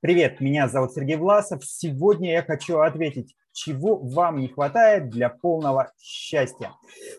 Привет, меня зовут Сергей Власов. Сегодня я хочу ответить, чего вам не хватает для полного счастья.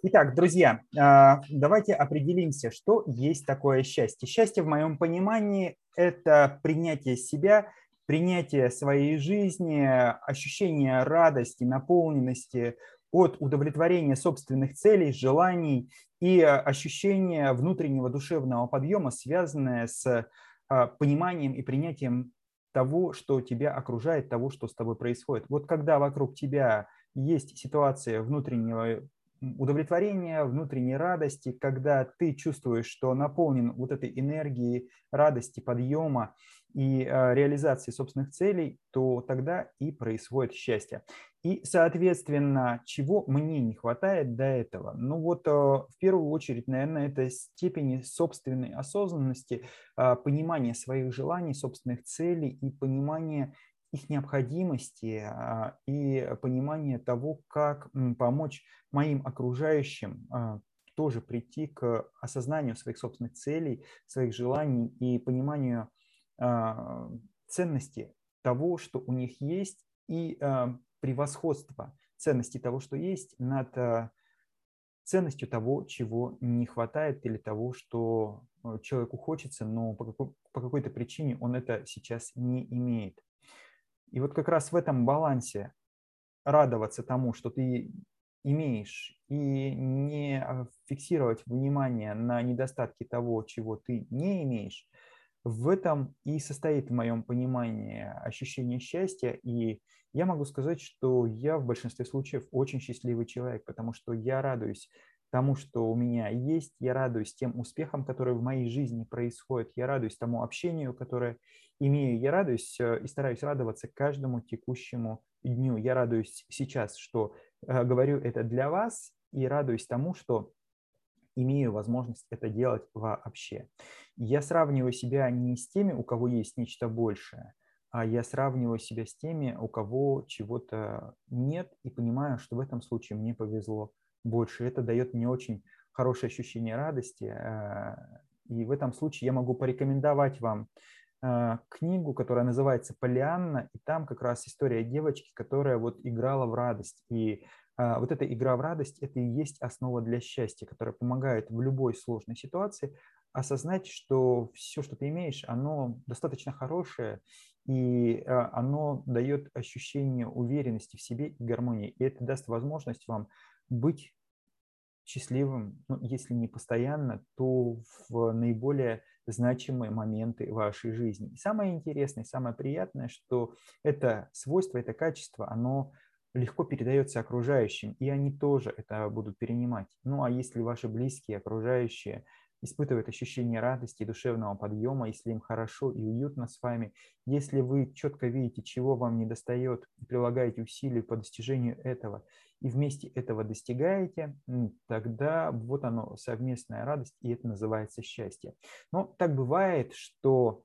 Итак, друзья, а, давайте определимся, что есть такое счастье. Счастье в моем понимании – это принятие себя, принятие своей жизни, ощущение радости, наполненности от удовлетворения собственных целей, желаний и ощущение внутреннего душевного подъема, связанное с а, пониманием и принятием того, что тебя окружает, того, что с тобой происходит. Вот когда вокруг тебя есть ситуация внутреннего удовлетворения, внутренней радости, когда ты чувствуешь, что наполнен вот этой энергией радости, подъема и э, реализации собственных целей, то тогда и происходит счастье. И, соответственно, чего мне не хватает до этого? Ну вот э, в первую очередь, наверное, это степени собственной осознанности, э, понимания своих желаний, собственных целей и понимания их необходимости а, и понимание того, как помочь моим окружающим а, тоже прийти к осознанию своих собственных целей, своих желаний и пониманию а, ценности того, что у них есть, и превосходства ценности того, что есть, над ценностью того, чего не хватает, или того, что человеку хочется, но по, какой- по какой-то причине он это сейчас не имеет. И вот как раз в этом балансе радоваться тому, что ты имеешь, и не а, фиксировать внимание на недостатки того, чего ты не имеешь, в этом и состоит в моем понимании ощущение счастья. И я могу сказать, что я в большинстве случаев очень счастливый человек, потому что я радуюсь тому, что у меня есть, я радуюсь тем успехам, которые в моей жизни происходят, я радуюсь тому общению, которое имею, я радуюсь э, и стараюсь радоваться каждому текущему дню. Я радуюсь сейчас, что э, говорю это для вас, и радуюсь тому, что имею возможность это делать вообще. Я сравниваю себя не с теми, у кого есть нечто большее, а я сравниваю себя с теми, у кого чего-то нет, и понимаю, что в этом случае мне повезло больше. Это дает мне очень хорошее ощущение радости. Э, и в этом случае я могу порекомендовать вам книгу, которая называется «Полианна», и там как раз история девочки, которая вот играла в радость. И э, вот эта игра в радость – это и есть основа для счастья, которая помогает в любой сложной ситуации осознать, что все, что ты имеешь, оно достаточно хорошее, и оно дает ощущение уверенности в себе и гармонии. И это даст возможность вам быть счастливым, ну, если не постоянно, то в наиболее значимые моменты вашей жизни. И самое интересное, самое приятное, что это свойство, это качество, оно легко передается окружающим, и они тоже это будут перенимать. Ну а если ваши близкие, окружающие испытывают ощущение радости и душевного подъема, если им хорошо и уютно с вами, если вы четко видите, чего вам не достает, и прилагаете усилия по достижению этого, и вместе этого достигаете, тогда вот оно, совместная радость, и это называется счастье. Но так бывает, что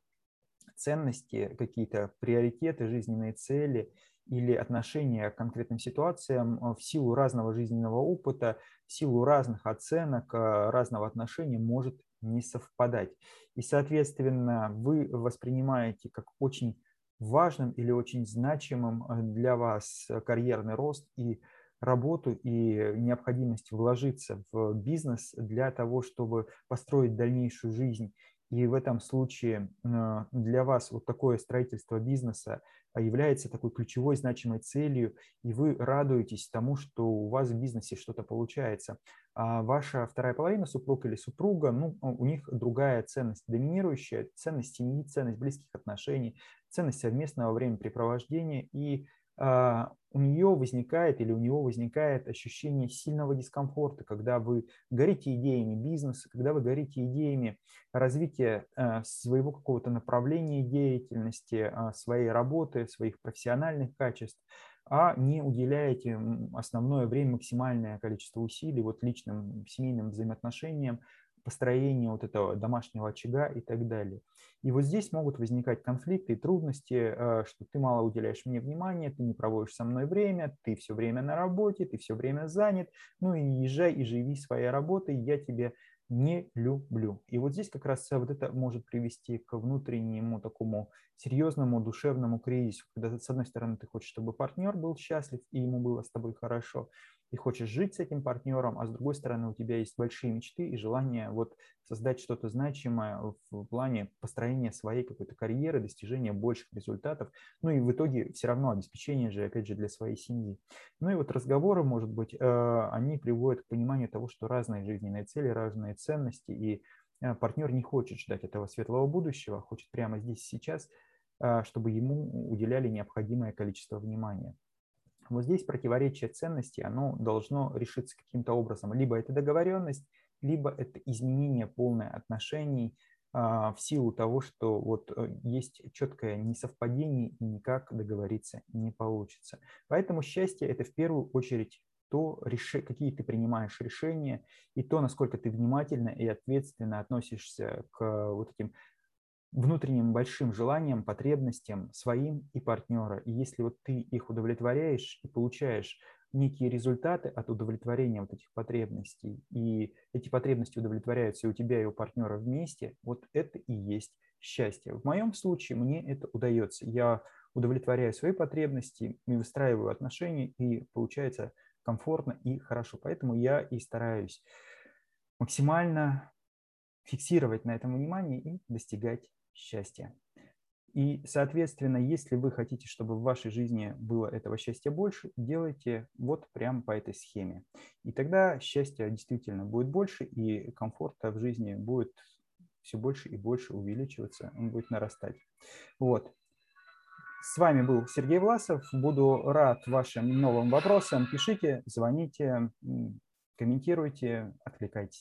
ценности, какие-то приоритеты, жизненные цели или отношения к конкретным ситуациям в силу разного жизненного опыта, в силу разных оценок, э, разного отношения может не совпадать. И, соответственно, вы воспринимаете как очень важным или очень значимым э, для вас карьерный рост и работу и необходимость вложиться в бизнес для того, чтобы построить дальнейшую жизнь. И в этом случае э, для вас вот такое строительство бизнеса является такой ключевой значимой целью, и вы радуетесь тому, что у вас в бизнесе что-то получается. А ваша вторая половина, супруг или супруга, ну, у них другая ценность, доминирующая ценность семьи, ценность близких отношений, ценность совместного времяпрепровождения, и а, возникает или у него возникает ощущение сильного дискомфорта, когда вы горите идеями бизнеса, когда вы горите идеями развития э, своего какого-то направления деятельности, а, своей работы, своих профессиональных качеств, а не уделяете основное время, максимальное количество усилий вот личным семейным взаимоотношениям, построение вот этого домашнего очага и так далее. И вот здесь могут возникать конфликты и трудности, э, что ты мало уделяешь мне внимания, ты не проводишь со мной время, ты все время на работе, ты все время занят, ну и езжай и живи своей работой, я тебе не люблю. И вот здесь как раз вот это может привести к внутреннему такому серьезному душевному кризису, когда с одной стороны ты хочешь, чтобы партнер был счастлив и ему было с тобой хорошо, ты хочешь жить с этим партнером, а с другой стороны у тебя есть большие мечты и желание вот создать что-то значимое в плане построения своей какой-то карьеры, достижения больших результатов, ну и в итоге все равно обеспечение же, опять же, для своей семьи. Ну и вот разговоры, может быть, э, они приводят к пониманию того, что разные жизненные цели, разные ценности, и э, партнер не хочет ждать этого светлого будущего, хочет прямо здесь сейчас, э, чтобы ему уделяли необходимое количество внимания. Вот здесь противоречие ценностей, оно должно решиться каким-то образом. Либо это договоренность, либо это изменение полное отношений а, в силу того, что вот э, есть четкое несовпадение и никак договориться не получится. Поэтому счастье – это в первую очередь то, какие ты принимаешь решения, и то, насколько ты внимательно и ответственно относишься к вот этим внутренним большим желаниям, потребностям своим и партнера. И если вот ты их удовлетворяешь и получаешь некие результаты от удовлетворения вот этих потребностей, и эти потребности удовлетворяются и у тебя, и у партнера вместе, вот это и есть счастье. В моем случае мне это удается. Я удовлетворяю свои потребности, и выстраиваю отношения, и получается комфортно и хорошо. Поэтому я и стараюсь максимально фиксировать на этом внимание и достигать счастья. И, соответственно, если вы хотите, чтобы в вашей жизни было этого счастья больше, делайте вот прямо по этой схеме. И тогда счастья действительно будет больше, и комфорта в жизни будет все больше и больше увеличиваться, он будет нарастать. Вот. С вами был Сергей Власов. Буду рад вашим новым вопросам. Пишите, звоните, комментируйте, откликайтесь.